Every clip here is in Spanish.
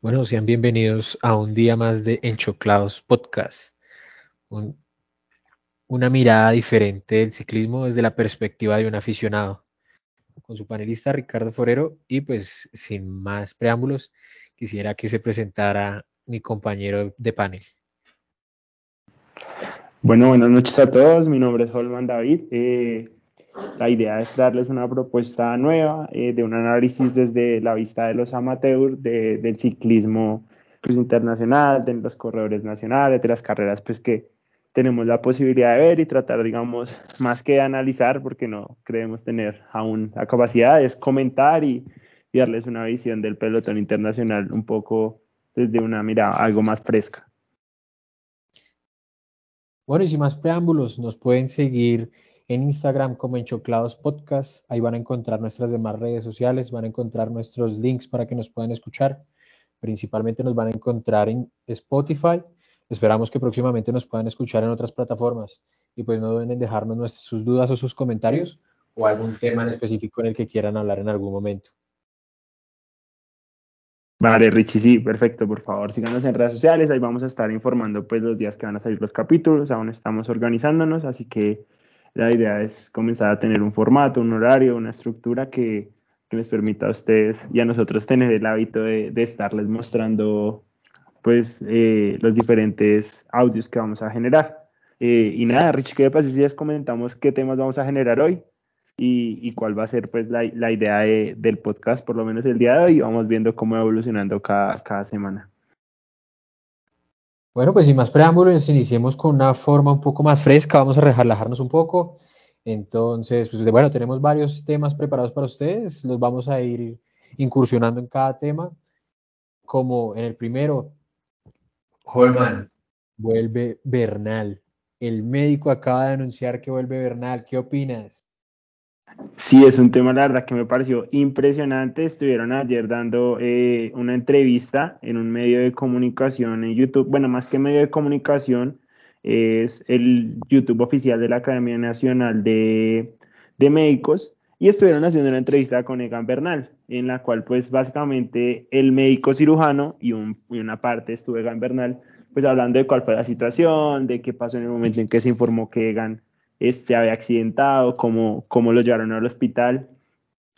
Bueno, sean bienvenidos a un día más de Enchoclados Podcast. una mirada diferente del ciclismo desde la perspectiva de un aficionado. Con su panelista Ricardo Forero y pues sin más preámbulos, quisiera que se presentara mi compañero de panel. Bueno, buenas noches a todos. Mi nombre es Holman David. Eh, la idea es darles una propuesta nueva eh, de un análisis desde la vista de los amateurs del ciclismo pues, internacional, de los corredores nacionales, de las carreras pues, que tenemos la posibilidad de ver y tratar, digamos, más que analizar, porque no creemos tener aún la capacidad, es comentar y, y darles una visión del pelotón internacional un poco desde una mirada algo más fresca. Bueno, y sin más preámbulos, nos pueden seguir en Instagram como Enchoclados Podcast. Ahí van a encontrar nuestras demás redes sociales, van a encontrar nuestros links para que nos puedan escuchar. Principalmente nos van a encontrar en Spotify. Esperamos que próximamente nos puedan escuchar en otras plataformas. Y pues no deben dejarnos sus dudas o sus comentarios o algún tema en específico en el que quieran hablar en algún momento. Vale, Richie, sí, perfecto. Por favor, síganos en redes sociales. Ahí vamos a estar informando pues los días que van a salir los capítulos. Aún estamos organizándonos, así que la idea es comenzar a tener un formato, un horario, una estructura que, les permita a ustedes y a nosotros tener el hábito de, estarles mostrando pues eh, los diferentes audios que vamos a generar. Eh, y nada, Rich, ¿qué pasa si les comentamos qué temas vamos a generar hoy y, cuál va a ser pues la, idea del podcast, por lo menos el día de hoy, y vamos viendo cómo va evolucionando cada, cada semana. Bueno, pues sin más preámbulos, iniciemos con una forma un poco más fresca, vamos a relajarnos un poco. Entonces, pues bueno, tenemos varios temas preparados para ustedes, los vamos a ir incursionando en cada tema. Como en el primero, Holman, vuelve Bernal. El médico acaba de anunciar que vuelve Bernal. ¿Qué opinas? Sí, es un tema, la verdad, que me pareció impresionante. Estuvieron ayer dando eh, una entrevista en un medio de comunicación en YouTube. Bueno, más que medio de comunicación, es el YouTube oficial de la Academia Nacional de, Médicos. Y estuvieron haciendo una entrevista con Egan Bernal, en la cual, pues, básicamente el médico cirujano y, y una parte estuvo Egan Bernal, pues, hablando de cuál fue la situación, de qué pasó en el momento en que se informó que Egan este, había accidentado, cómo, cómo lo llevaron al hospital.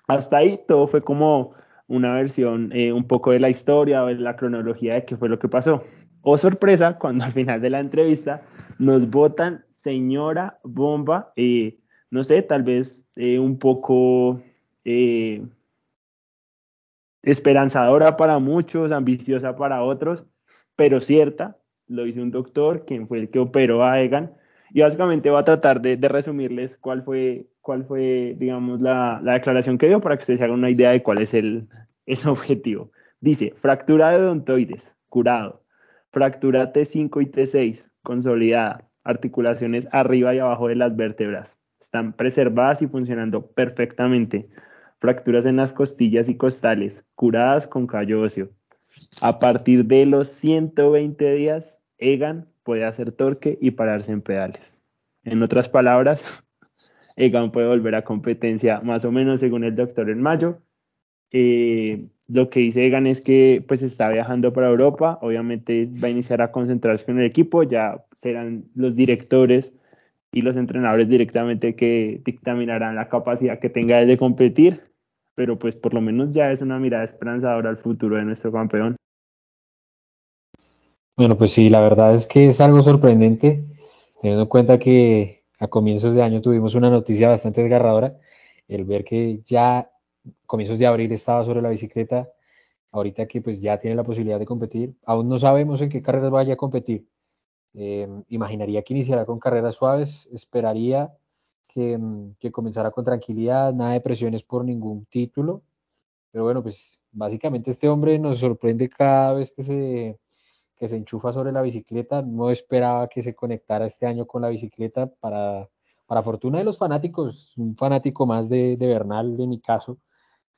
Hasta ahí todo fue como una versión eh, un poco de la historia o de la cronología de qué fue lo que pasó. O oh, sorpresa, cuando al final de la entrevista nos votan señora bomba, eh, no sé, tal vez eh, un poco esperanzadora para muchos, ambiciosa para otros, pero cierta, lo hizo un doctor, quien fue el que operó a Egan, y básicamente va a tratar de, resumirles cuál fue, cuál fue digamos, la, declaración que dio para que ustedes se hagan una idea de cuál es el, objetivo. Dice, fractura de odontoides, curado. Fractura T5 y T6, consolidada. Articulaciones arriba y abajo de las vértebras. Están preservadas y funcionando perfectamente. Fracturas en las costillas y costales, curadas con callo óseo. A partir de los 120 días, Egan puede hacer torque y pararse en pedales. En otras palabras, Egan puede volver a competencia más o menos según el doctor en mayo. Eh, lo que dice Egan es que pues está viajando para Europa, obviamente va a iniciar a concentrarse con el equipo, ya serán los directores y los entrenadores directamente que dictaminarán la capacidad que tenga de competir, pero pues por lo menos ya es una mirada esperanzadora al futuro de nuestro campeón. Bueno, pues sí, la verdad es que es algo sorprendente, teniendo en cuenta que a comienzos de año tuvimos una noticia bastante desgarradora, el ver que ya comienzos de abril estaba sobre la bicicleta, ahorita que pues ya tiene la posibilidad de competir, aún no sabemos en qué carreras vaya a competir. Eh, imaginaría que iniciará con carreras suaves, esperaría que, que comenzara con tranquilidad, nada de presiones por ningún título, pero bueno, pues básicamente este hombre nos sorprende cada vez que se que se enchufa sobre la bicicleta. No esperaba que se conectara este año con la bicicleta para, para fortuna de los fanáticos, un fanático más de, Bernal, de mi caso,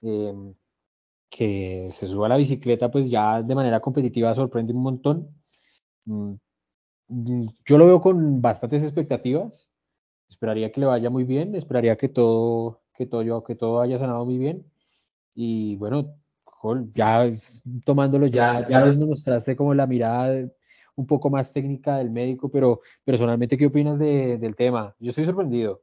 em, que se suba a la bicicleta, pues ya de manera competitiva sorprende un montón. Mm, mm, yo lo veo con bastantes expectativas. Esperaría que le vaya muy bien, esperaría que todo, que todo, que todo haya sanado muy bien. Y bueno, ya tomándolo, ya, ya nos mostraste como la mirada un poco más técnica del médico, pero personalmente, ¿qué opinas del tema? Yo estoy sorprendido.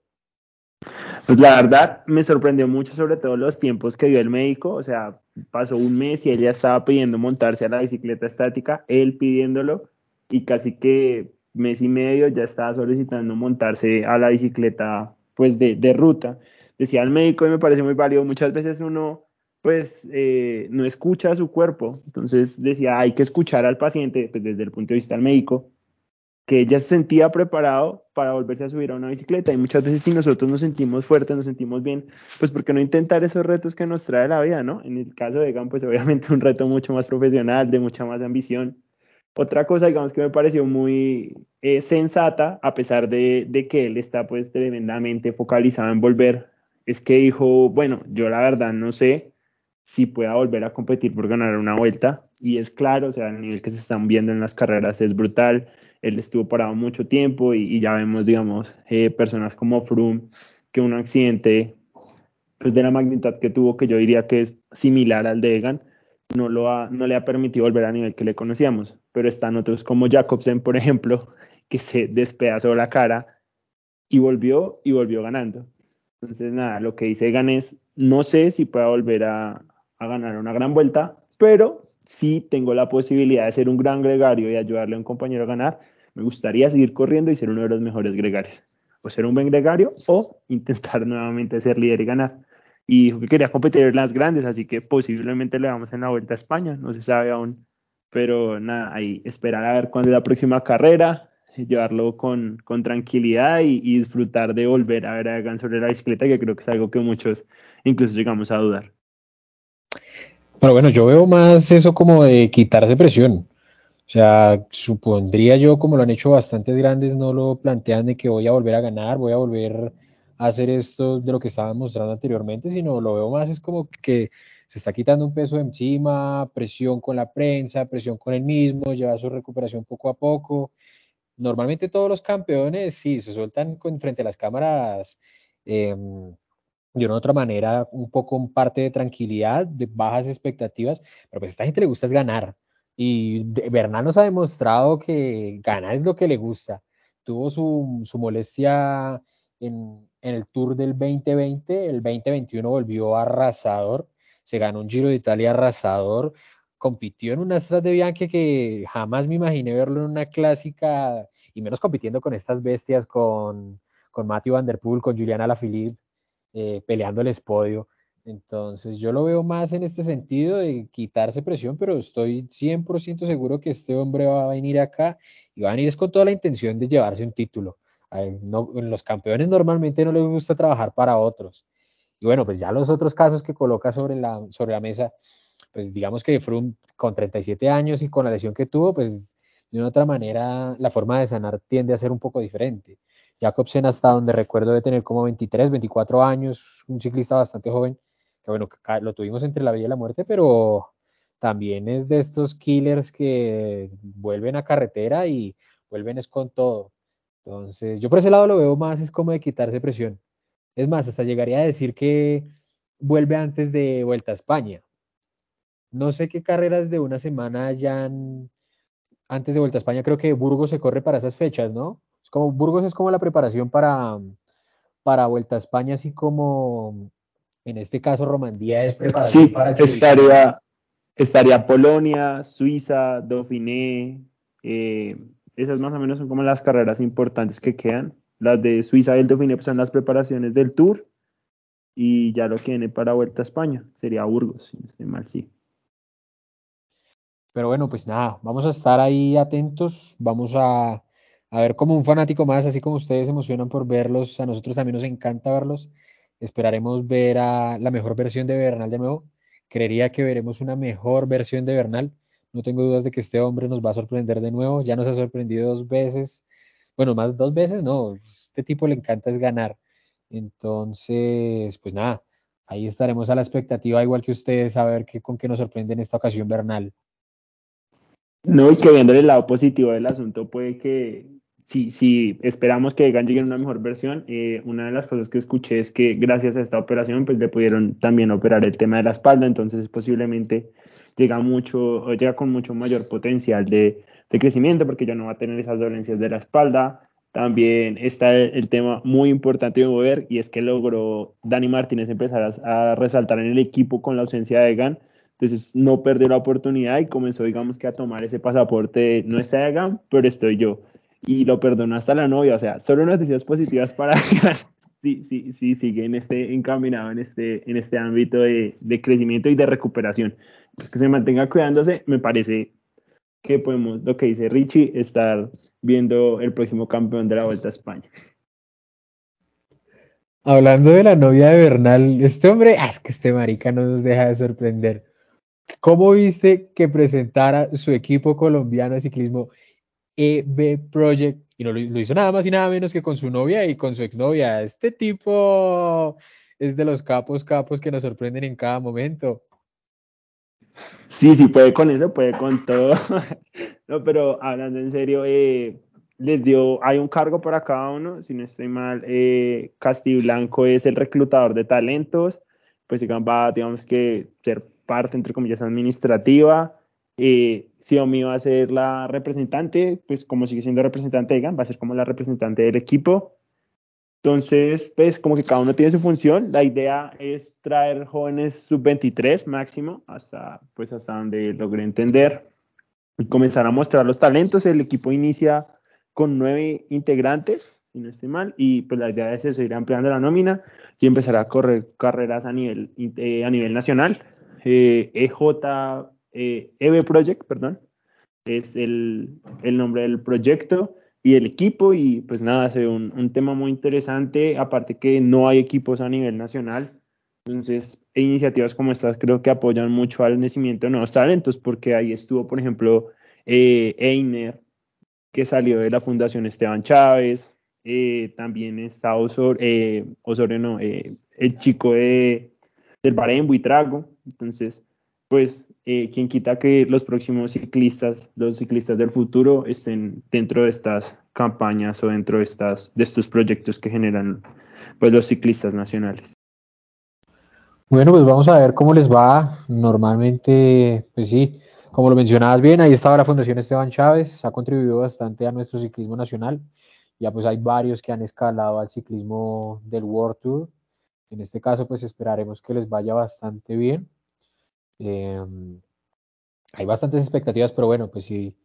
Pues la verdad me sorprendió mucho sobre todo los tiempos que dio el médico, o sea, pasó un mes y él ya estaba pidiendo montarse a la bicicleta estática, él pidiéndolo y casi que mes y medio ya estaba solicitando montarse a la bicicleta pues de, de ruta. Decía el médico y me parece muy válido, muchas veces uno pues eh, no escucha a su cuerpo. Entonces decía, hay que escuchar al paciente pues, desde el punto de vista del médico, que ella se sentía preparado para volverse a subir a una bicicleta. Y muchas veces si nosotros nos sentimos fuertes, nos sentimos bien, pues ¿por qué no intentar esos retos que nos trae la vida, no? En el caso de Egan, pues obviamente un reto mucho más profesional, de mucha más ambición. Otra cosa, digamos, que me pareció muy eh, sensata, a pesar de, de que él está pues tremendamente focalizado en volver, es que dijo, bueno, yo la verdad no sé, si pueda volver a competir por ganar una vuelta. Y es claro, o sea, el nivel que se están viendo en las carreras es brutal. Él estuvo parado mucho tiempo y, ya vemos, digamos, eh, personas como Froome, que un accidente pues, de la magnitud que tuvo, que yo diría que es similar al de Egan, no, lo ha, no le ha permitido volver a nivel que le conocíamos. Pero están otros como Jacobsen, por ejemplo, que se despedazó la cara y volvió y volvió ganando. Entonces, nada, lo que dice Egan es, no sé si pueda volver a, a ganar una gran vuelta, pero si tengo la posibilidad de ser un gran gregario y ayudarle a un compañero a ganar, me gustaría seguir corriendo y ser uno de los mejores gregarios. O ser un buen gregario o intentar nuevamente ser líder y ganar. Y dijo que quería competir en las grandes, así que posiblemente le vamos en la Vuelta a España, no se sabe aún. Pero nada, ahí esperar a ver cuándo es la próxima carrera, llevarlo con, con tranquilidad y, y, disfrutar de volver a ver a Egan sobre la bicicleta, que creo que es algo que muchos incluso llegamos a dudar. Pero bueno, yo veo más eso como de quitarse presión. O sea, supondría yo, como lo han hecho bastantes grandes, no lo plantean de que voy a volver a ganar, voy a volver a hacer esto de lo que estaba mostrando anteriormente, sino lo veo más es como que se está quitando un peso de encima, presión con la prensa, presión con el mismo, lleva su recuperación poco a poco. Normalmente todos los campeones, sí, se sueltan con, frente a las cámaras. Eh, de una otra manera, un poco un parte de tranquilidad, de bajas expectativas, pero pues a esta gente le gusta es ganar. Y Bernal nos ha demostrado que ganar es lo que le gusta. Tuvo su, su molestia en, en, el Tour del 2020, el 2021 volvió arrasador, se ganó un Giro de Italia arrasador, compitió en una Astras de Bianchi que jamás me imaginé verlo en una clásica, y menos compitiendo con estas bestias, con, con Matthew Van Der Poel, con Juliana Alaphilippe, eh, peleando el espodio. Entonces yo lo veo más en este sentido de quitarse presión, pero estoy 100% seguro que este hombre va a venir acá y va a venir con toda la intención de llevarse un título. no, los campeones normalmente no les gusta trabajar para otros. Y bueno, pues ya los otros casos que coloca sobre la, sobre la mesa, pues digamos que Froome con 37 años y con la lesión que tuvo, pues de una otra manera la forma de sanar tiende a ser un poco diferente. Jacobsen hasta donde recuerdo de tener como 23, 24 años, un ciclista bastante joven, que bueno, lo tuvimos entre la vida y la muerte, pero también es de estos killers que vuelven a carretera y vuelven es con todo. Entonces, yo por ese lado lo veo más, es como de quitarse presión. Es más, hasta llegaría a decir que vuelve antes de Vuelta a España. No sé qué carreras de una semana hayan antes de Vuelta a España, creo que Burgos se corre para esas fechas, ¿no? Como Burgos es como la preparación para, para Vuelta a España, así como en este caso Romandía es preparación sí, para estaría, estaría Polonia, Suiza, Dauphiné, eh, esas más o menos son como las carreras importantes que quedan. Las de Suiza y el Dauphiné pues, son las preparaciones del Tour y ya lo que viene para Vuelta a España sería Burgos, si no estoy mal, sí. Pero bueno, pues nada, vamos a estar ahí atentos, vamos a a ver como un fanático más, así como ustedes se emocionan por verlos, a nosotros también nos encanta verlos. Esperaremos ver a la mejor versión de Bernal de nuevo. Creería que veremos una mejor versión de Bernal. No tengo dudas de que este hombre nos va a sorprender de nuevo. Ya nos ha sorprendido dos veces. Bueno, más dos veces, no. Este tipo le encanta es ganar. Entonces, pues nada, ahí estaremos a la expectativa, igual que ustedes, a ver qué, con qué nos sorprende en esta ocasión Bernal. No, y que viendo el lado positivo del asunto, puede que si, si esperamos que Egan llegue en una mejor versión, eh, una de las cosas que escuché es que gracias a esta operación, pues le pudieron también operar el tema de la espalda, entonces posiblemente llega mucho, o llega con mucho mayor potencial de, de, crecimiento, porque ya no va a tener esas dolencias de la espalda. También está el, tema muy importante de mover, y es que logró Dani Martínez empezar a, a resaltar en el equipo con la ausencia de Egan, entonces no perdió la oportunidad y comenzó, digamos que a tomar ese pasaporte, no está Egan, pero estoy yo y lo perdonó hasta la novia. O sea, solo noticias positivas para sí, sí, sí, sigue en este encaminado en este, en este ámbito de, crecimiento y de recuperación. Pues que se mantenga cuidándose, me parece que podemos, lo que dice Richie, estar viendo el próximo campeón de la Vuelta a España. Hablando de la novia de Bernal, este hombre, ah, es que este marica no nos deja de sorprender. ¿Cómo viste que presentara su equipo colombiano de ciclismo EB Project y no lo, hizo nada más y nada menos que con su novia y con su exnovia. Este tipo es de los capos, capos que nos sorprenden en cada momento. Sí, sí, puede con eso, puede con todo. no, pero hablando en serio, eh, les dio, hay un cargo para cada uno, si no estoy mal, eh, Blanco es el reclutador de talentos, pues va, digamos que ser parte, entre comillas, administrativa, eh, Xiaomi va a ser la representante, pues como sigue siendo representante de va a ser como la representante del equipo. Entonces, pues como que cada uno tiene su función. La idea es traer jóvenes sub-23 máximo, hasta, pues hasta donde logré entender, y comenzar a mostrar los talentos. El equipo inicia con nueve integrantes, si no estoy mal, y pues la idea es eso, ir ampliando la nómina y empezar a correr carreras a nivel, eh, a nivel nacional. Eh, EJ eh, EV Project, perdón, es el, nombre del proyecto y el equipo y pues nada, es un, un, tema muy interesante, aparte que no hay equipos a nivel nacional, entonces e iniciativas como estas creo que apoyan mucho al nacimiento de nuevos talentos, porque ahí estuvo, por ejemplo, eh, Einer, que salió de la Fundación Esteban Chávez, eh, también está Osorio, eh, Osorio eh, el chico de, del Bahrein Buitrago, entonces pues eh, quien quita que los próximos ciclistas, los ciclistas del futuro, estén dentro de estas campañas o dentro de, estas, de estos proyectos que generan pues, los ciclistas nacionales. Bueno, pues vamos a ver cómo les va. Normalmente, pues sí, como lo mencionabas bien, ahí estaba la Fundación Esteban Chávez, ha contribuido bastante a nuestro ciclismo nacional. Ya pues hay varios que han escalado al ciclismo del World Tour. En este caso, pues esperaremos que les vaya bastante bien. Em, hay bastantes expectativas, pero bueno, pues sí,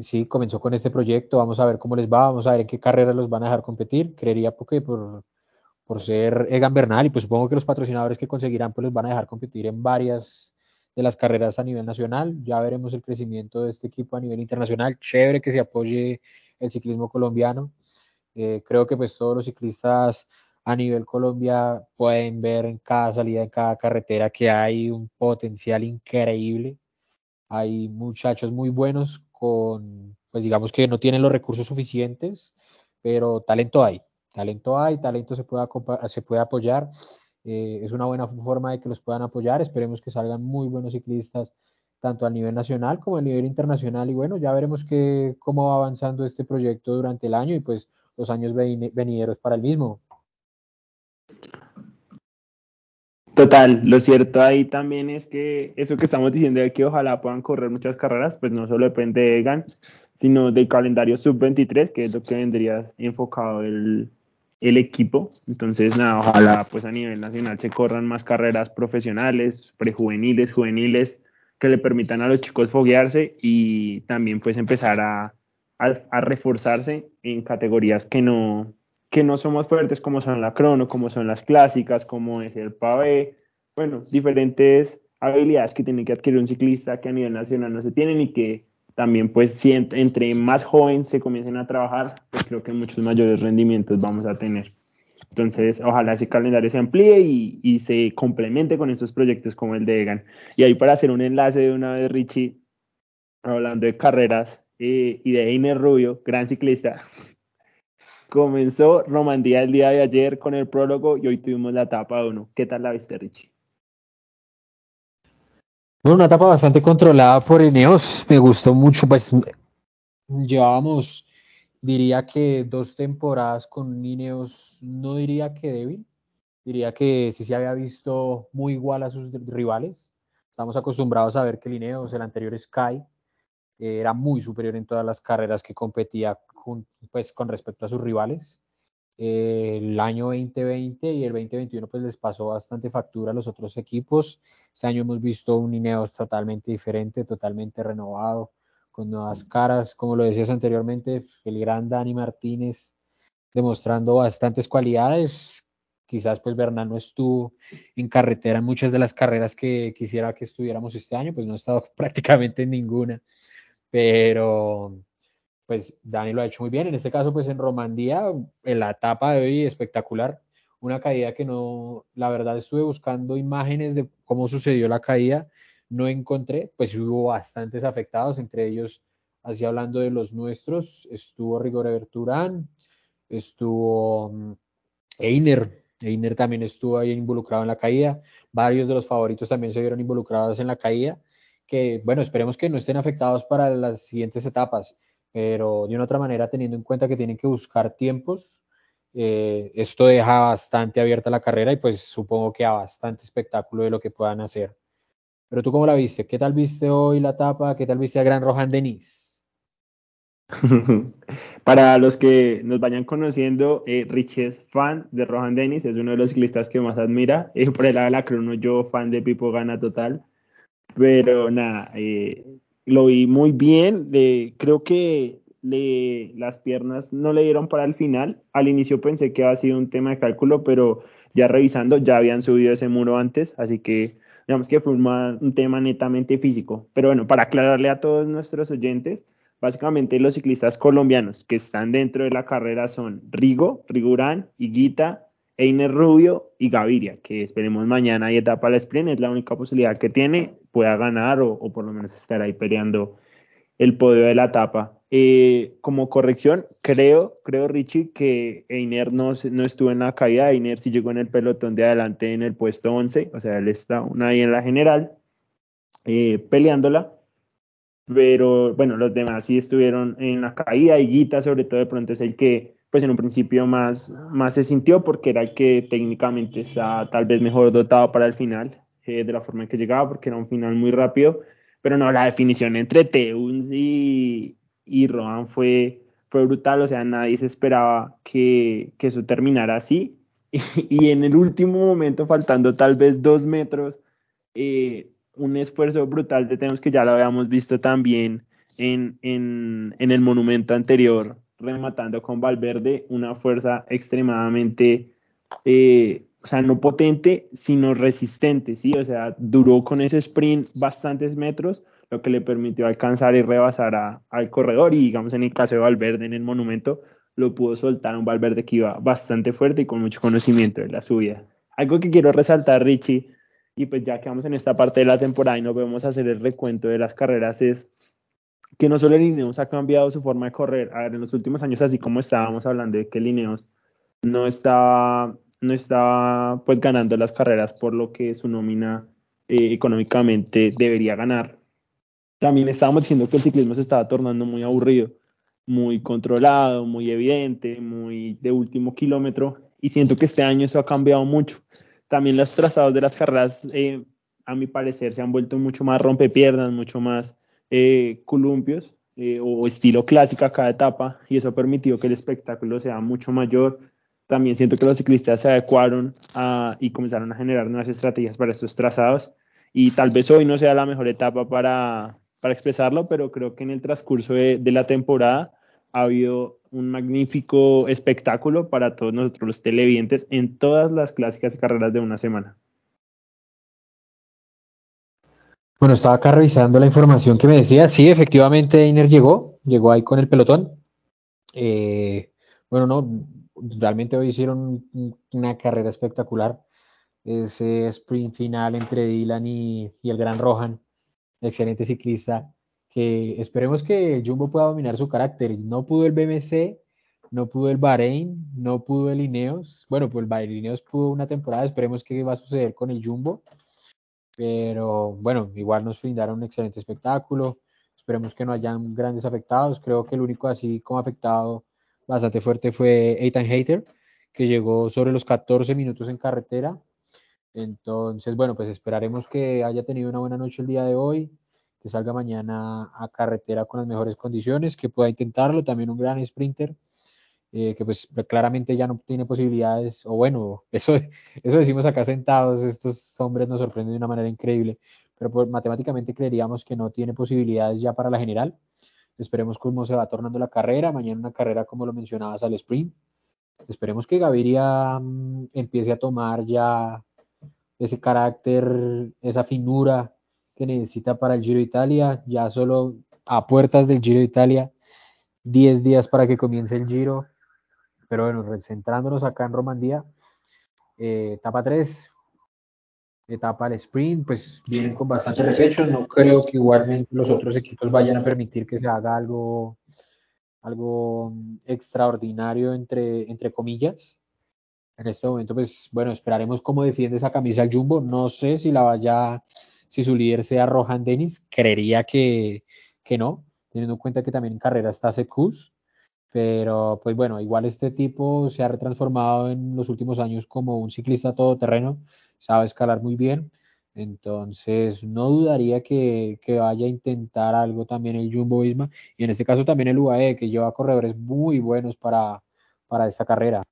sí, comenzó con este proyecto, vamos a ver cómo les va, vamos a ver en qué carreras los van a dejar competir. Creería porque por, por ser Egan Bernal y pues supongo que los patrocinadores que conseguirán pues los van a dejar competir en varias de las carreras a nivel nacional. Ya veremos el crecimiento de este equipo a nivel internacional. Chévere que se apoye el ciclismo colombiano. Eh, creo que pues todos los ciclistas a nivel Colombia pueden ver en cada salida, en cada carretera que hay un potencial increíble. Hay muchachos muy buenos con, pues digamos que no tienen los recursos suficientes, pero talento hay. Talento hay, talento se puede, se puede apoyar. Eh, es una buena forma de que los puedan apoyar. Esperemos que salgan muy buenos ciclistas, tanto a nivel nacional como a nivel internacional. Y bueno, ya veremos que, cómo va avanzando este proyecto durante el año y pues los años venideros para el mismo. Total, lo cierto ahí también es que eso que estamos diciendo de que ojalá puedan correr muchas carreras, pues no solo depende de Egan, sino del calendario sub-23, que es lo que vendría enfocado el, equipo. Entonces, nada, ojalá pues a nivel nacional se corran más carreras profesionales, prejuveniles, juveniles, que le permitan a los chicos foguearse y también pues empezar a, a reforzarse en categorías que no, que no somos fuertes como son la crono, como son las clásicas, como es el pavé, bueno, diferentes habilidades que tiene que adquirir un ciclista que a nivel nacional no se tienen y que también pues si entre más jóvenes se comiencen a trabajar, pues creo que muchos mayores rendimientos vamos a tener. Entonces, ojalá ese calendario se amplíe y, se complemente con estos proyectos como el de Egan. Y ahí para hacer un enlace de una vez, Richie, hablando de carreras eh, y de Einer Rubio, gran ciclista, Comenzó Romandía el día de ayer con el prólogo y hoy tuvimos la etapa 1. ¿Qué tal la viste, Richie? Bueno, una etapa bastante controlada por Eneos. Me gustó mucho, pues llevábamos diría que dos temporadas con Ineos, no diría que débil, diría que sí se había visto muy igual a sus rivales. Estamos acostumbrados a ver que el Ineos, el anterior Sky, era muy superior en todas las carreras que competía con, pues, con respecto a sus rivales. Eh, el año 2020 y el 2021 pues les pasó bastante factura a los otros equipos. Este año hemos visto un Ineos totalmente diferente, totalmente renovado, con nuevas caras, como lo decías anteriormente, el gran Dani Martínez demostrando bastantes cualidades. Quizás pues Bernal no estuvo en carretera en muchas de las carreras que quisiera que estuviéramos este año, pues no ha estado prácticamente en ninguna, pero pues Dani lo ha hecho muy bien. En este caso pues en Romandía, en la etapa de hoy espectacular, una caída que no, la verdad estuve buscando imágenes de cómo sucedió la caída. No encontré, pues hubo bastantes afectados, entre ellos, así hablando de los nuestros, estuvo Rigor Berturán, estuvo mm, Einer, Einer también estuvo ahí involucrado en la caída, varios de los favoritos también se vieron involucrados en la caída, que bueno, esperemos que no estén afectados para las siguientes etapas, pero de una otra manera, teniendo en cuenta que tienen que buscar tiempos, eh, esto deja bastante abierta la carrera y pues supongo que a bastante espectáculo de lo que puedan hacer. Pero tú cómo la viste? ¿Qué tal viste hoy la etapa? ¿Qué tal viste a Gran Rohan Denis? Para los que nos vayan conociendo, eh, Rich es fan de Rohan Dennis, es uno de los ciclistas que más admira. Eh, por el lado de la crono, yo fan de Pipo Gana total. Pero nada, eh, lo vi muy bien. creo que le, las piernas no le dieron para el final. Al inicio pensé que había sido un tema de cálculo, pero ya revisando, ya habían subido ese muro antes, así que digamos que fue un, tema netamente físico. Pero bueno, para aclararle a todos nuestros oyentes, básicamente los ciclistas colombianos que están dentro de la carrera son Rigo, Rigurán, Higuita, Einer Rubio y Gaviria, que esperemos mañana y etapa al sprint, es la única posibilidad que tiene, pueda ganar o, o por lo menos estar ahí peleando el podio de la etapa. Eh, como corrección, creo, creo Richie, que Einer no, no estuvo en la caída, Einer sí llegó en el pelotón de adelante en el puesto 11, o sea, él está ahí en la general, eh, peleándola, pero bueno, los demás sí estuvieron en la caída, y Guita sobre todo de pronto es el que pues en un principio más, más se sintió porque era el que técnicamente está tal vez mejor dotado para el final, eh, de la forma en que llegaba, porque era un final muy rápido, pero no, la definición entre Teuns y, y Rohan fue, fue brutal, o sea, nadie se esperaba que, que eso terminara así. Y, en el último momento, faltando tal vez dos metros, eh, un esfuerzo brutal de Teuns que ya lo habíamos visto también en, en, en, el monumento anterior, rematando con Valverde, una fuerza extremadamente eh, o sea, no potente, sino resistente, ¿sí? O sea, duró con ese sprint bastantes metros, lo que le permitió alcanzar y rebasar al corredor y digamos en el caso de Valverde en el monumento, lo pudo soltar un Valverde que iba bastante fuerte y con mucho conocimiento de la subida. Algo que quiero resaltar, Richie, y pues ya que vamos en esta parte de la temporada y nos vemos a hacer el recuento de las carreras, es que no solo el Ineos ha cambiado su forma de correr. A ver, en los últimos años, así como estábamos hablando de que el Ineos no estaba no estaba pues ganando las carreras por lo que su nómina eh, económicamente debería ganar. También estábamos diciendo que el ciclismo se estaba tornando muy aburrido, muy controlado, muy evidente, muy de último kilómetro y siento que este año eso ha cambiado mucho. También los trazados de las carreras, eh, a mi parecer, se han vuelto mucho más rompepiernas, mucho más eh, columpios o estilo clásico a cada etapa y eso ha permitido que el espectáculo sea mucho mayor, también siento que los ciclistas se adecuaron y comenzaron a generar nuevas estrategias para estos trazados. Y tal vez hoy no sea la mejor etapa para, para expresarlo, pero creo que en el transcurso de, de, la temporada ha habido un magnífico espectáculo para todos nosotros los televidentes en todas las clásicas carreras de una semana. Bueno, estaba acá revisando la información que me decía. Sí, efectivamente, Einer llegó, llegó ahí con el pelotón. Eh, bueno, no, realmente hoy hicieron una carrera espectacular. Ese sprint final entre Dylan y, el Gran Rohan, excelente ciclista, que esperemos que Jumbo pueda dominar su carácter. No pudo el BMC, no pudo el Bahrein, no pudo el Ineos. Bueno, pues el Ineos pudo una temporada, esperemos qué va a suceder con el Jumbo. Pero bueno, igual nos brindaron un excelente espectáculo. Esperemos que no hayan grandes afectados. Creo que el único así como afectado bastante fuerte fue Ethan Hater, que llegó sobre los 14 minutos en carretera. Entonces, bueno, pues esperaremos que haya tenido una buena noche el día de hoy, que salga mañana a carretera con las mejores condiciones, que pueda intentarlo. También un gran sprinter, eh, que pues claramente ya no tiene posibilidades, o bueno, eso, eso decimos acá sentados, estos hombres nos sorprenden de una manera increíble, pero matemáticamente creeríamos que no tiene posibilidades ya para la general. Esperemos cómo se va tornando la carrera. Mañana una carrera, como lo mencionabas, al sprint. Esperemos que Gaviria mm, empiece a tomar ya ese carácter, esa finura que necesita para el Giro de Italia. Ya solo a puertas del Giro de Italia, 10 días para que comience el Giro. Pero bueno, centrándonos acá en Romandía, eh, etapa 3, etapa del sprint, pues vienen con bastante repecho. No creo que igualmente los otros equipos vayan a permitir que se haga algo, algo extraordinario, entre, entre comillas. En este momento, pues bueno, esperaremos cómo defiende esa camisa el Jumbo. No sé si la vaya, si su líder sea Rohan Dennis. Creería que, que no, teniendo en cuenta que también en carrera está Secus. Pero pues bueno, igual este tipo se ha retransformado en los últimos años como un ciclista todoterreno sabe escalar muy bien. Entonces, no dudaría que, vaya a intentar algo también el Jumbo Visma y en este caso también el UAE, que lleva corredores muy buenos para, para esta carrera.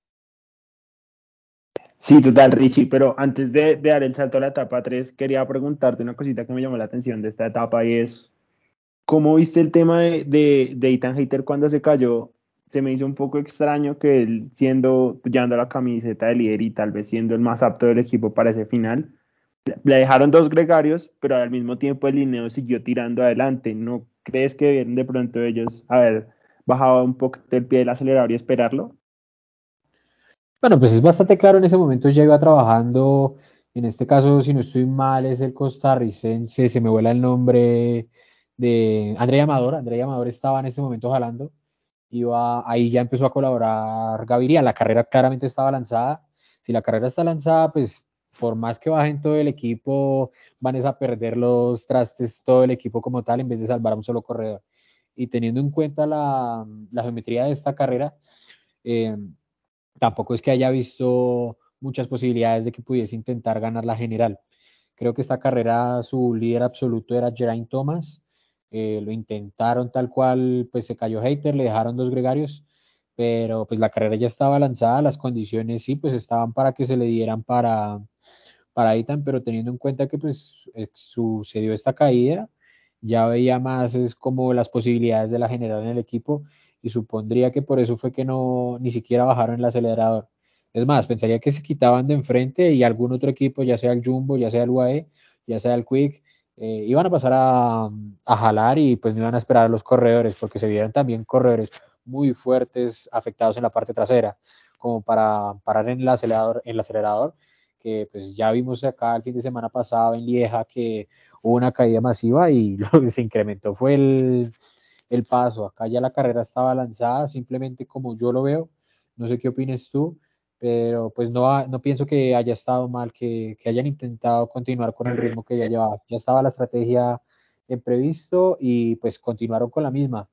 Sí, total, Richie, pero antes de, dar el salto a la etapa 3, quería preguntarte una cosita que me llamó la atención de esta etapa y es, ¿cómo viste el tema de, de, de Ethan Hater cuando se cayó se me hizo un poco extraño que él siendo, llevando la camiseta de líder y tal vez siendo el más apto del equipo para ese final, le dejaron dos gregarios, pero al mismo tiempo el lineo siguió tirando adelante. ¿No crees que debieron de pronto ellos haber bajado un poco el pie del acelerador y esperarlo? Bueno, pues es bastante claro, en ese momento ya iba trabajando, en este caso, si no estoy mal, es el costarricense, se me vuela el nombre de André Amador, André Amador estaba en ese momento jalando, iba, ahí ya empezó a colaborar Gaviria, la carrera claramente estaba lanzada, si la carrera está lanzada, pues por más que bajen todo el equipo, van a perder los trastes todo el equipo como tal en vez de salvar a un solo corredor. Y teniendo en cuenta la, geometría de esta carrera, eh, tampoco es que haya visto muchas posibilidades de que pudiese intentar ganar la general. Creo que esta carrera su líder absoluto era Geraint Thomas, eh, lo intentaron tal cual, pues se cayó Hater, le dejaron dos gregarios, pero pues la carrera ya estaba lanzada, las condiciones sí, pues estaban para que se le dieran para, para Ethan, pero teniendo en cuenta que pues eh, sucedió esta caída, ya veía más es como las posibilidades de la general en el equipo y supondría que por eso fue que no ni siquiera bajaron el acelerador. Es más, pensaría que se quitaban de enfrente y algún otro equipo, ya sea el Jumbo, ya sea el UAE, ya sea el Quick, eh, iban a pasar a, jalar y pues no iban a esperar a los corredores porque se vieron también corredores muy fuertes afectados en la parte trasera como para parar en el acelerador, en el acelerador que pues ya vimos acá el fin de semana pasado en Lieja que hubo una caída masiva y lo que se incrementó fue el, el paso. Acá ya la carrera estaba lanzada, simplemente como yo lo veo. No sé qué opines tú, pero pues no, no pienso que haya estado mal que, que, hayan intentado continuar con el ritmo que ya llevaba. Ya estaba la estrategia en previsto y pues continuaron con la misma.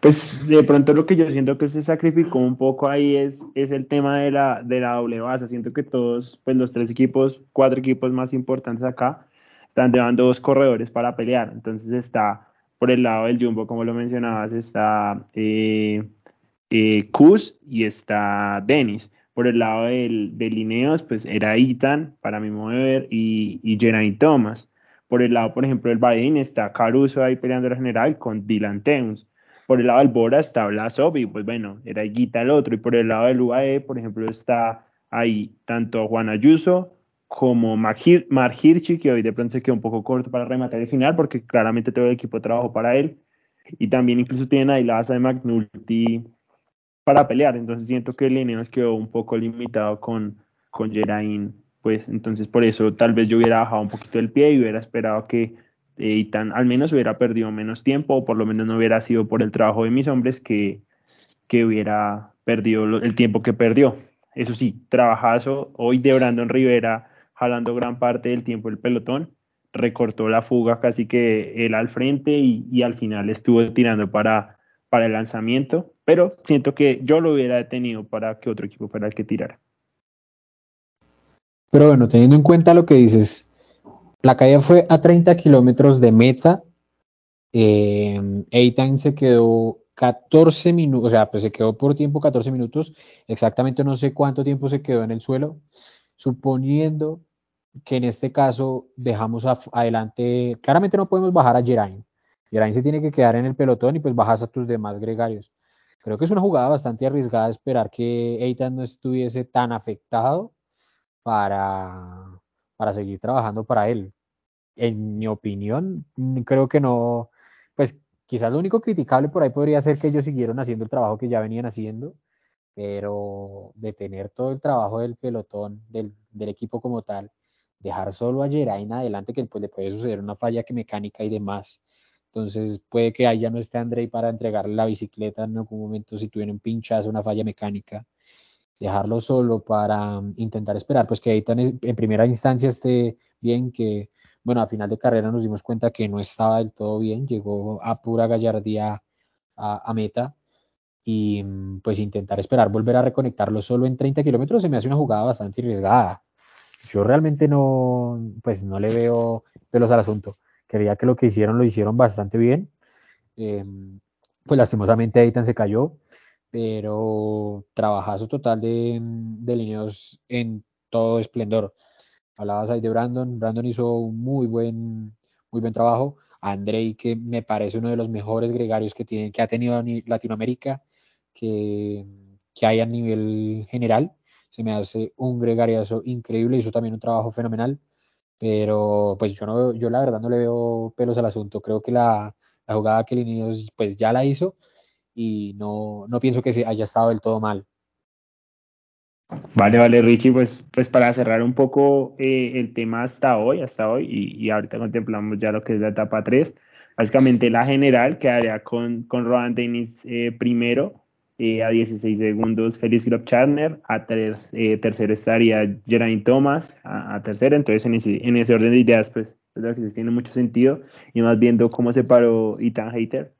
Pues de pronto lo que yo siento que se sacrificó un poco ahí es, es el tema de la, de la doble base. Siento que todos, pues los tres equipos, cuatro equipos más importantes acá, están llevando dos corredores para pelear. Entonces está por el lado del Jumbo, como lo mencionabas, está eh, eh, Kuz y está Dennis. Por el lado del, de Lineos, pues era Ethan, para mi mover, y, y Geraint Thomas. Por el lado, por ejemplo, del Bahrein está Caruso ahí peleando la general con Dylan Teuns. Por el lado del Bora está Blasov y pues bueno, era Guita el otro. Y por el lado del UAE, por ejemplo, está ahí tanto Juan Ayuso como Mar Hirschi, que hoy de pronto se quedó un poco corto para rematar el final porque claramente todo el equipo trabajó para él. Y también incluso tienen ahí la asa de McNulty para pelear. Entonces siento que el nos quedó un poco limitado con, con Geraint. Pues entonces por eso tal vez yo hubiera bajado un poquito el pie y hubiera esperado que eh, al menos hubiera perdido menos tiempo o por lo menos no hubiera sido por el trabajo de mis hombres que, que hubiera perdido el tiempo que perdió. Eso sí, trabajazo hoy de Brandon Rivera jalando gran parte del tiempo el pelotón, recortó la fuga casi que él al frente y al final estuvo tirando para para el lanzamiento, pero siento que yo lo hubiera detenido para que otro equipo fuera el que tirara. Pero bueno, teniendo en cuenta lo que dices, la caída fue a 30 kilómetros de meta. Eh, Eitan se quedó 14 minutos, o sea, pues se quedó por tiempo 14 minutos. Exactamente no sé cuánto tiempo se quedó en el suelo. Suponiendo que en este caso dejamos adelante, claramente no podemos bajar a Geraint. Geraint se tiene que quedar en el pelotón y pues bajas a tus demás gregarios. Creo que es una jugada bastante arriesgada esperar que Eitan no estuviese tan afectado para, para seguir trabajando para él. En mi opinión, creo que no, pues quizás lo único criticable por ahí podría ser que ellos siguieron haciendo el trabajo que ya venían haciendo, pero detener todo el trabajo del pelotón, del, del equipo como tal, dejar solo a Geraint adelante, que pues le puede suceder una falla que mecánica y demás. Entonces puede que ahí ya no esté Andrei para entregarle la bicicleta en algún momento si tuvieron un pinchazo, una falla mecánica dejarlo solo para mm, intentar esperar, pues que Eitan en primera instancia esté bien, que bueno, a final de carrera nos dimos cuenta que no estaba del todo bien, llegó a pura gallardía a, meta y mm, pues intentar esperar volver a reconectarlo solo en 30 kilómetros se me hace una jugada bastante arriesgada. Yo realmente no, pues no le veo pelos al asunto. Creía que lo que hicieron lo hicieron bastante bien. Em, pues lastimosamente Eitan se cayó pero trabajazo total de, de lineos en todo esplendor. Hablabas ahí de Brandon, Brandon hizo un muy buen, muy buen trabajo. Andrei, que me parece uno de los mejores gregarios que, tiene, que ha tenido Latinoamérica, que, que hay a nivel general. Se me hace un gregariazo increíble, hizo también un trabajo fenomenal, pero pues yo, no, yo la verdad no le veo pelos al asunto. Creo que la, la jugada que Lineos pues ya la hizo y no, no pienso que se haya estado del todo mal. Vale, vale, Richie, pues, pues para cerrar un poco eh, el tema hasta hoy, hasta hoy, y, y, ahorita contemplamos ya lo que es la etapa 3, básicamente la general quedaría con, con Rohan Dennis eh, primero, eh, a 16 segundos Félix Grobcharner, a tercero estaría Geraint Thomas, a, tercero, entonces en ese, en ese orden de ideas, pues, creo que tiene mucho sentido, y más viendo cómo se paró Ethan Hater,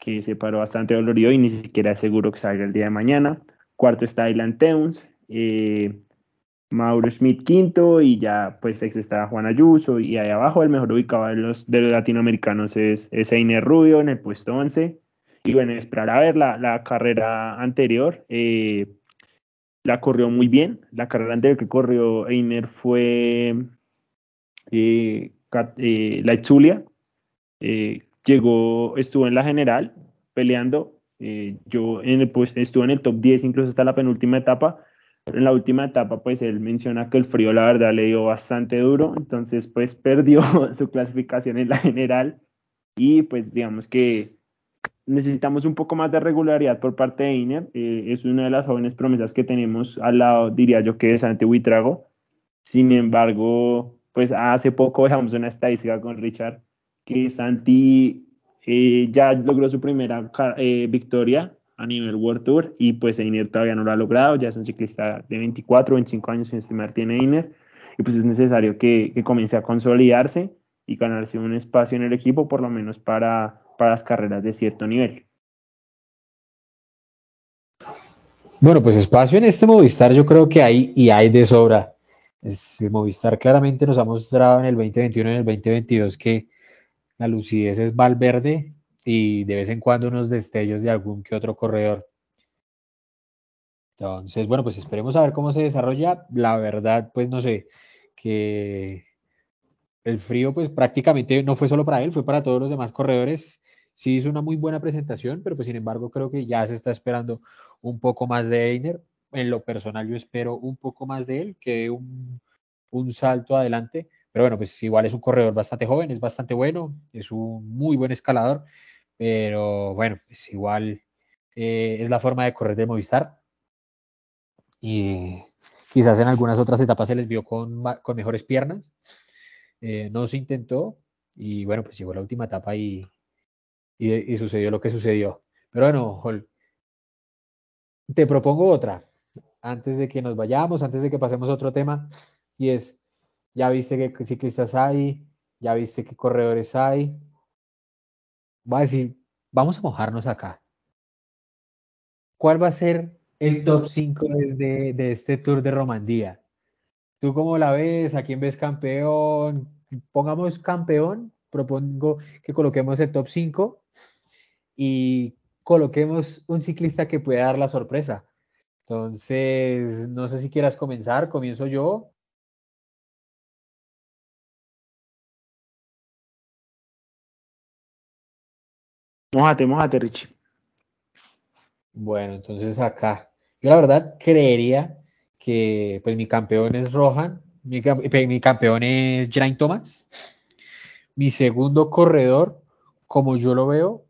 que se paró bastante dolorido y ni siquiera es seguro que salga el día de mañana. Cuarto está Dylan Teuns, eh, Mauro Schmidt quinto y ya pues sexto está Juan Ayuso y ahí abajo el mejor ubicado de los, de latinoamericanos es, es Einer Rubio en el puesto 11. Y bueno, esperar a ver la, la carrera anterior. Eh, la corrió muy bien. La carrera anterior que corrió Einer fue eh, la Itzulia, llegó, estuvo en la general peleando. Eh, yo en el, pues, estuve en el top 10 incluso hasta la penúltima etapa. En la última etapa, pues él menciona que el frío, la verdad, le dio bastante duro. Entonces, pues perdió su clasificación en la general. Y pues digamos que necesitamos un poco más de regularidad por parte de Iner. Eh, es una de las jóvenes promesas que tenemos al lado, diría yo, que es ante Huitrago. Sin embargo, pues hace poco dejamos una estadística con Richard que Santi eh, ya logró su primera eh, victoria a nivel World Tour y pues Einer todavía no lo ha logrado, ya es un ciclista de 24, 25 años sin estimar tiene Einer y pues es necesario que, que, comience a consolidarse y ganarse un espacio en el equipo por lo menos para, para las carreras de cierto nivel. Bueno, pues espacio en este Movistar yo creo que hay y hay de sobra. El Movistar claramente nos ha mostrado en el 2021 y en el 2022 que la lucidez es Valverde y de vez en cuando unos destellos de algún que otro corredor. Entonces, bueno, pues esperemos a ver cómo se desarrolla. La verdad, pues no sé, que el frío pues prácticamente no fue solo para él, fue para todos los demás corredores. Sí hizo una muy buena presentación, pero pues sin embargo creo que ya se está esperando un poco más de Einer. En lo personal yo espero un poco más de él, que un, un salto adelante pero bueno, pues igual es un corredor bastante joven, es bastante bueno, es un muy buen escalador, pero bueno, pues igual eh, es la forma de correr de Movistar. Y quizás en algunas otras etapas se les vio con, con mejores piernas. Eh, no se intentó y bueno, pues llegó la última etapa y, y, sucedió lo que sucedió. Pero bueno, te propongo otra antes de que nos vayamos, antes de que pasemos a otro tema, y es ya viste qué ciclistas hay, ya viste qué corredores hay. Va a decir vamos a mojarnos acá. ¿Cuál va a ser el top 5 de, de este Tour de Romandía? ¿Tú cómo la ves? ¿A quién ves campeón? Pongamos campeón, propongo que coloquemos el top 5 y coloquemos un ciclista que pueda dar la sorpresa. Entonces, no sé si quieras comenzar, comienzo yo. Mójate, mójate, Richie. Bueno, entonces acá, yo la verdad creería que pues mi campeón es Rohan, mi, mi campeón es Geraint Thomas, mi segundo corredor, como yo lo veo,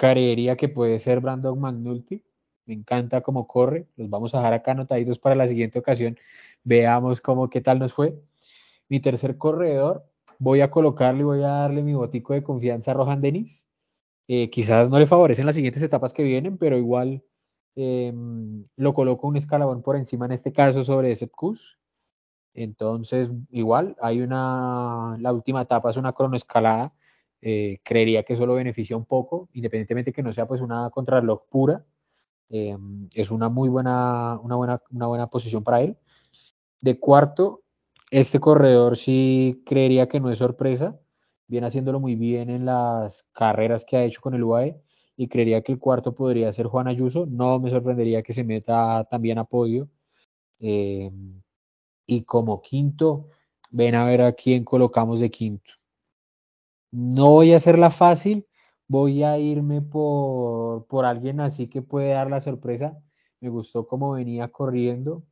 creería que puede ser Brandon McNulty, me encanta cómo corre, los vamos a dejar acá anotaditos para la siguiente ocasión, veamos cómo qué tal nos fue. Mi tercer corredor, voy a colocarle, voy a darle mi botico de confianza a Rohan Dennis, eh, quizás no le favorecen las siguientes etapas que vienen, pero igual eh, lo coloco un escalabón por encima en este caso sobre Sepp Entonces, igual, hay una, la última etapa es una cronoescalada. Eh, creería que eso lo beneficia un poco, independientemente que no sea pues una contrarreloj pura. Eh, es una muy buena, una buena, una buena posición para él. De cuarto, este corredor sí creería que no es sorpresa viene haciéndolo muy bien en las carreras que ha hecho con el UAE y creería que el cuarto podría ser Juan Ayuso. No me sorprendería que se meta también a podio. Eh, y como quinto, ven a ver a quién colocamos de quinto. No voy a hacerla fácil, voy a irme por, por alguien así que puede dar la sorpresa. Me gustó cómo venía corriendo.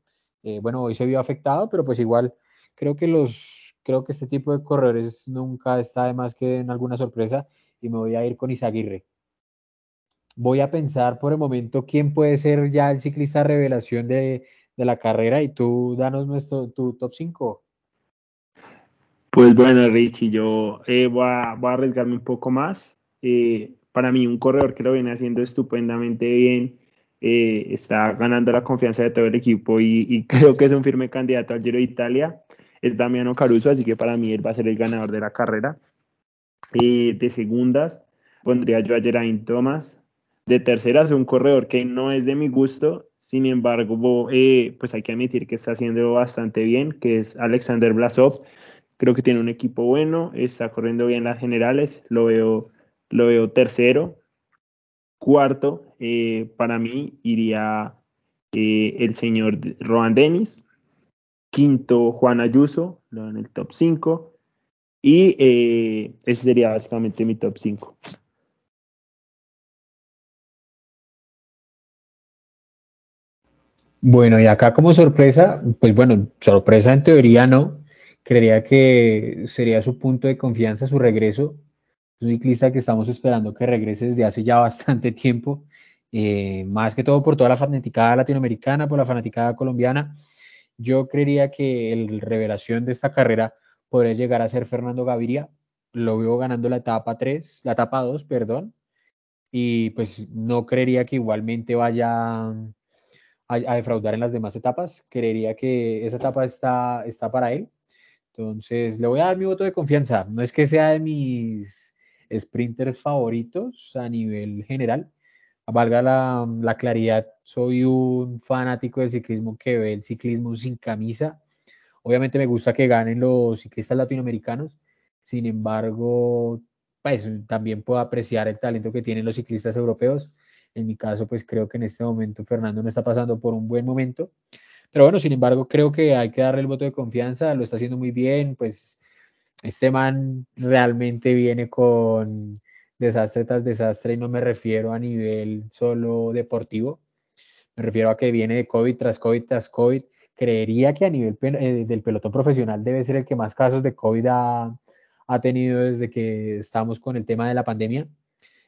Eh, bueno, hoy se vio afectado, pero pues igual creo que los creo que este tipo de corredores nunca está de más que en alguna sorpresa y me voy a ir con Isaguirre. Voy a pensar por el momento quién puede ser ya el ciclista revelación de, la carrera y tú danos nuestro, tu top 5. Pues bueno, Richie, yo eh, voy, a, arriesgarme un poco más. Eh, para mí, un corredor que lo viene haciendo estupendamente bien, eh, está ganando la confianza de todo el equipo y, y, creo que es un firme candidato al Giro de Italia es Damiano Caruso, así que para mí él va a ser el ganador de la carrera. Eh, de segundas pondría yo a Geraint Thomas. De terceras, un corredor que no es de mi gusto, sin embargo, eh, pues hay que admitir que está haciendo bastante bien, que es Alexander Blasov. Creo que tiene un equipo bueno, está corriendo bien las generales, lo veo, lo veo tercero. Cuarto, eh, para mí iría el señor Rohan Dennis, quinto Juan Ayuso, en el top 5. Y eh, ese sería básicamente mi top 5. Bueno, y acá como sorpresa, pues bueno, sorpresa en teoría no. Creería que sería su punto de confianza, su regreso. Es un ciclista que estamos esperando que regrese desde hace ya bastante tiempo. Eh, más que todo por toda la fanaticada latinoamericana, por la fanaticada colombiana yo creería que el revelación de esta carrera podría llegar a ser Fernando Gaviria. Lo veo ganando la etapa 3, la etapa 2, perdón. Y pues no creería que igualmente vaya a, defraudar en las demás etapas. Creería que esa etapa está, está para él. Entonces, le voy a dar mi voto de confianza. No es que sea de mis sprinters favoritos a nivel general, valga la, claridad, soy un fanático del ciclismo que ve el ciclismo sin camisa. Obviamente me gusta que ganen los ciclistas latinoamericanos, sin embargo, pues también puedo apreciar el talento que tienen los ciclistas europeos. En mi caso, pues creo que en este momento Fernando no está pasando por un buen momento. Pero bueno, sin embargo, creo que hay que darle el voto de confianza, lo está haciendo muy bien, pues este man realmente viene con desastre tras desastre y no me refiero a nivel solo deportivo, me refiero a que viene de COVID tras COVID tras COVID. Creería que a nivel eh, del pelotón profesional debe ser el que más casos de COVID ha, ha tenido desde que estamos con el tema de la pandemia.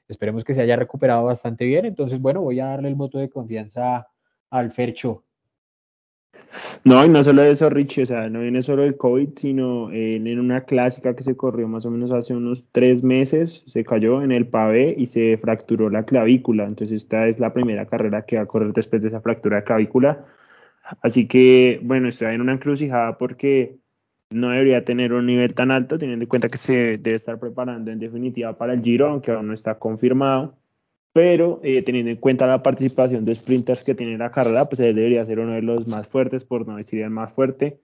Esperemos que se haya recuperado bastante bien. Entonces, bueno, voy a darle el voto de confianza al Fercho. No, y no solo eso, Richie, o sea, no viene solo del COVID, sino en, una clásica que se corrió más o menos hace unos tres meses, se cayó en el pavé y se fracturó la clavícula. Entonces, esta es la primera carrera que va a correr después de esa fractura de clavícula. Así que, bueno, estoy en una encrucijada porque no debería tener un nivel tan alto, teniendo en cuenta que se debe estar preparando en definitiva para el Giro, aunque aún no está confirmado. Pero eh, teniendo en cuenta la participación de sprinters que tiene la carrera, pues él debería ser uno de los más fuertes, por no decir el más fuerte,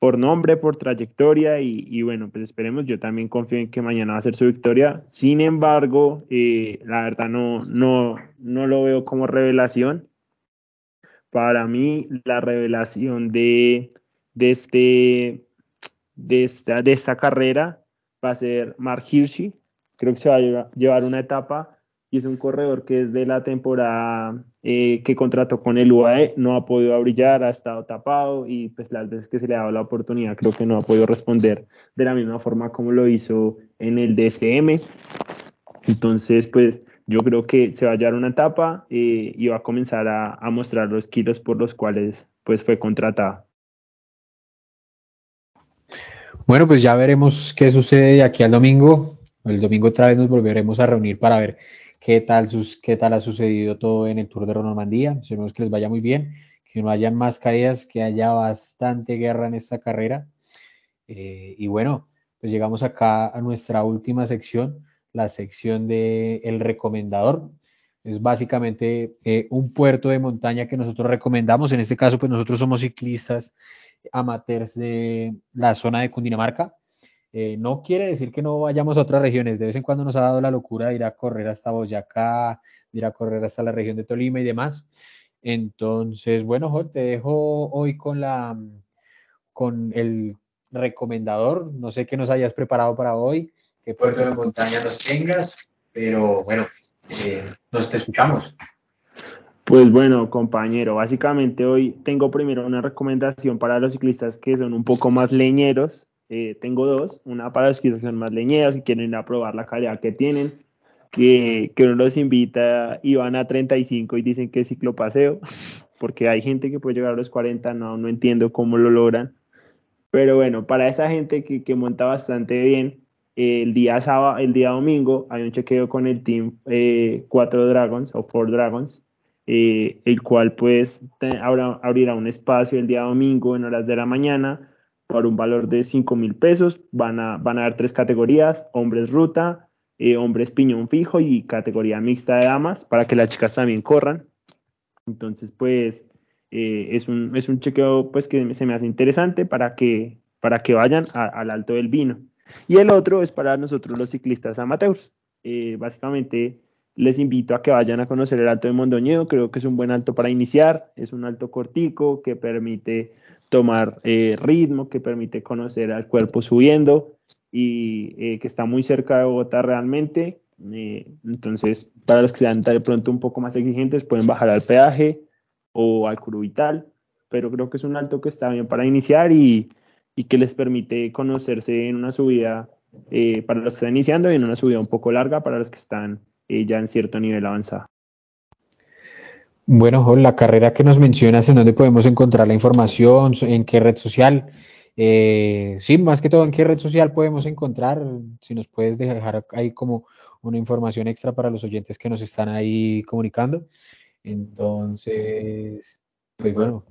por nombre, por trayectoria. Y, bueno, pues esperemos. Yo también confío en que mañana va a ser su victoria. Sin embargo, eh, la verdad no, no, no lo veo como revelación. Para mí, la revelación de, de este de esta, de esta carrera va a ser Mark Hirschi. Creo que se va a llevar una etapa y es un corredor que desde la temporada eh, que contrató con el UAE no ha podido brillar, ha estado tapado y pues las veces que se le ha dado la oportunidad creo que no ha podido responder de la misma forma como lo hizo en el DSM. Entonces pues yo creo que se va a llevar una etapa eh, y va a comenzar a, mostrar los kilos por los cuales pues fue contratado. Bueno, pues ya veremos qué sucede de aquí al domingo. El domingo otra vez nos volveremos a reunir para ver qué tal, sus, qué tal ha sucedido todo en el Tour de Normandía. Esperemos que les vaya muy bien, que no haya más caídas, que haya bastante guerra en esta carrera. Eh, y bueno, pues llegamos acá a nuestra última sección, la sección de el recomendador. Es básicamente eh, un puerto de montaña que nosotros recomendamos. En este caso, pues nosotros somos ciclistas amateurs de la zona de Cundinamarca. Eh, no quiere decir que no vayamos a otras regiones. De vez en cuando nos ha dado la locura de ir a correr hasta Boyacá, de ir a correr hasta la región de Tolima y demás. Entonces, bueno, te dejo hoy con la con el recomendador. No sé qué nos hayas preparado para hoy, qué puerto de montaña nos tengas, pero bueno, eh, nos te escuchamos. Pues bueno, compañero, básicamente hoy tengo primero una recomendación para los ciclistas que son un poco más leñeros. Eh, tengo dos, una para los que más leñeros y quieren ir a probar la calidad que tienen, que, que uno los invita y van a 35 y dicen que es ciclopaseo, porque hay gente que puede llegar a los 40, no, no entiendo cómo lo logran. Pero bueno, para esa gente que, que monta bastante bien, el día sábado, el día domingo hay un chequeo con el team 4 eh, Dragons o 4 Dragons eh, el cual pues abrirá un espacio el día domingo en horas de la mañana por un valor de 5 mil pesos. Van a, van a dar tres categorías, hombres ruta, eh, hombres piñón fijo y categoría mixta de damas, para que las chicas también corran. Entonces pues eh, es, un, es un chequeo pues que se me hace interesante para que, para que vayan al alto del vino. Y el otro es para nosotros los ciclistas amateurs. básicamente les invito a que vayan a conocer el Alto de Mondoñedo, creo que es un buen alto para iniciar, es un alto cortico que permite tomar eh, ritmo, que permite conocer al cuerpo subiendo y eh, que está muy cerca de Bogotá realmente. Eh, entonces, para los que sean de pronto un poco más exigentes, pueden bajar al peaje o al Curubital, pero creo que es un alto que está bien para iniciar y, y que les permite conocerse en una subida para los que están iniciando y en una subida un poco larga para los que están ya en cierto nivel avanzado. Bueno, la carrera que nos mencionas, ¿en dónde podemos encontrar la información? ¿En qué red social? Eh, sí, más que todo, ¿en qué red social podemos encontrar? Si nos puedes dejar ahí como una información extra para los oyentes que nos están ahí comunicando. Entonces, pues bueno.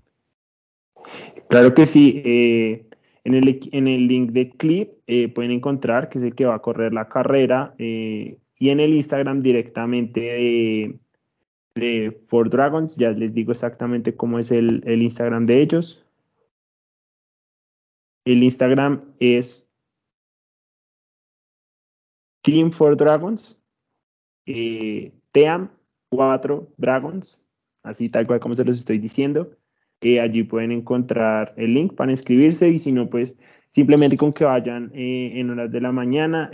Claro que sí. Eh, en, el, en, el, link de clip eh, pueden encontrar que es el que va a correr la carrera. Eh, y en el Instagram directamente de For Dragons, ya les digo exactamente cómo es el, Instagram de ellos. El Instagram es Team for Dragons, eh, Team 4 Dragons, así tal cual como se los estoy diciendo. Eh, allí pueden encontrar el link para inscribirse y si no, pues simplemente con que vayan eh, en horas de la mañana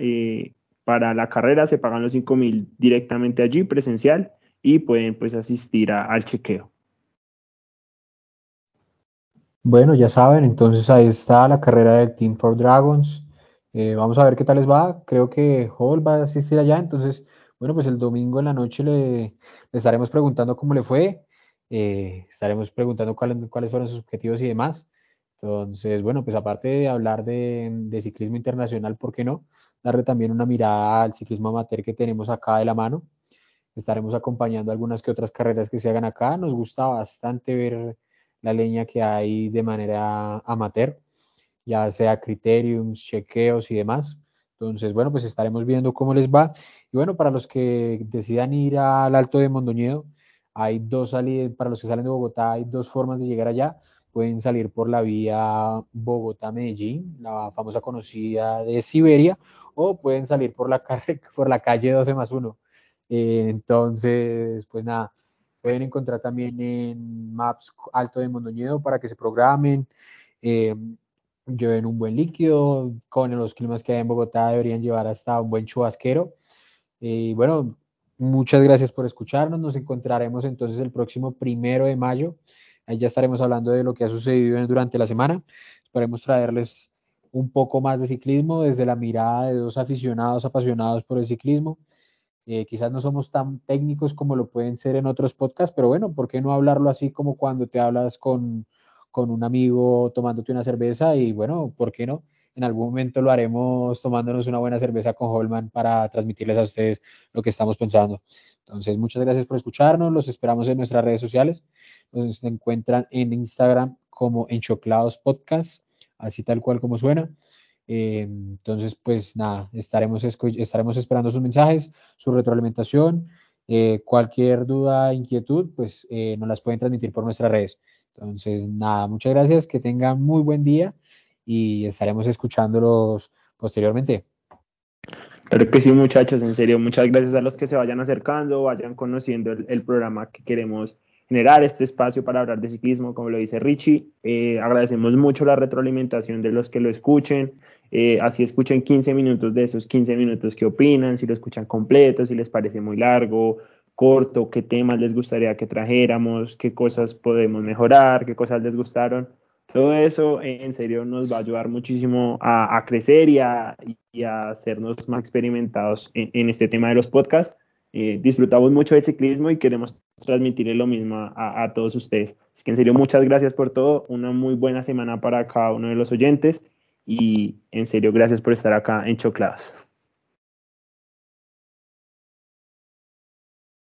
para la carrera se pagan los 5 mil directamente allí, presencial, y pueden pues asistir al chequeo. Bueno, ya saben, entonces ahí está la carrera del Team for Dragons. Eh, vamos a ver qué tal les va. Creo que Hall va a asistir allá, entonces, bueno, pues el domingo en la noche le, estaremos preguntando cómo le fue. Eh, estaremos preguntando cuáles fueron sus objetivos y demás. Entonces, bueno, pues aparte de hablar de, de ciclismo internacional, ¿por qué no? darle también una mirada al ciclismo amateur que tenemos acá de la mano. Estaremos acompañando algunas que otras carreras que se hagan acá. Nos gusta bastante ver la leña que hay de manera amateur. ya sea criteriums, chequeos y demás. Entonces, bueno, pues estaremos viendo cómo les va. Y bueno, para los que decidan ir al Alto de Mondoñedo, hay dos salidas, para los que salen de Bogotá, hay dos formas de llegar allá. Pueden salir por la vía Bogotá-Medellín, la famosa conocida de Siberia, o pueden salir por la, por la calle 12 más 1. Eh, entonces, pues nada, pueden encontrar también en Maps Alto de Mondoñedo para que se programen. Eh, lleven un buen líquido, con los climas que hay en Bogotá deberían llevar hasta un buen chubasquero. Y bueno, muchas gracias por escucharnos. Nos encontraremos entonces el próximo primero de mayo. Ahí ya estaremos hablando de lo que ha sucedido durante la semana. Esperemos traerles un poco más de ciclismo desde la mirada de dos aficionados apasionados por el ciclismo. Eh, quizás no somos tan técnicos como lo pueden ser en otros podcasts, pero bueno, ¿por qué no hablarlo así como cuando te hablas con, con un amigo tomándote una cerveza? Y bueno, ¿por qué no? En algún momento lo haremos tomándonos una buena cerveza con Holman para transmitirles a ustedes lo que estamos pensando. Entonces, muchas gracias por escucharnos. Los esperamos en nuestras redes sociales. Nos encuentran en Instagram como Enchoclados Podcast, así tal cual como suena. Eh, entonces, pues nada, estaremos, estaremos esperando sus mensajes, su retroalimentación. Eh, cualquier duda, inquietud, pues eh, nos las pueden transmitir por nuestras redes. Entonces, nada, muchas gracias, que tengan muy buen día y estaremos escuchándolos posteriormente. Claro que sí, muchachos, en serio, muchas gracias a los que se vayan acercando, vayan conociendo el, programa que queremos generar, este espacio para hablar de ciclismo, como lo dice Richie. Eh, agradecemos mucho la retroalimentación de los que lo escuchen, eh, así escuchen 15 minutos de esos 15 minutos que opinan, si lo escuchan completo, si les parece muy largo, corto, qué temas les gustaría que trajéramos, qué cosas podemos mejorar, qué cosas les gustaron. Todo eso en serio nos va a ayudar muchísimo a, crecer y a, hacernos más experimentados en, este tema de los podcasts. Eh, disfrutamos mucho del ciclismo y queremos transmitirle lo mismo a, a, todos ustedes. Así que en serio, muchas gracias por todo. Una muy buena semana para cada uno de los oyentes y en serio, gracias por estar acá en Choclados.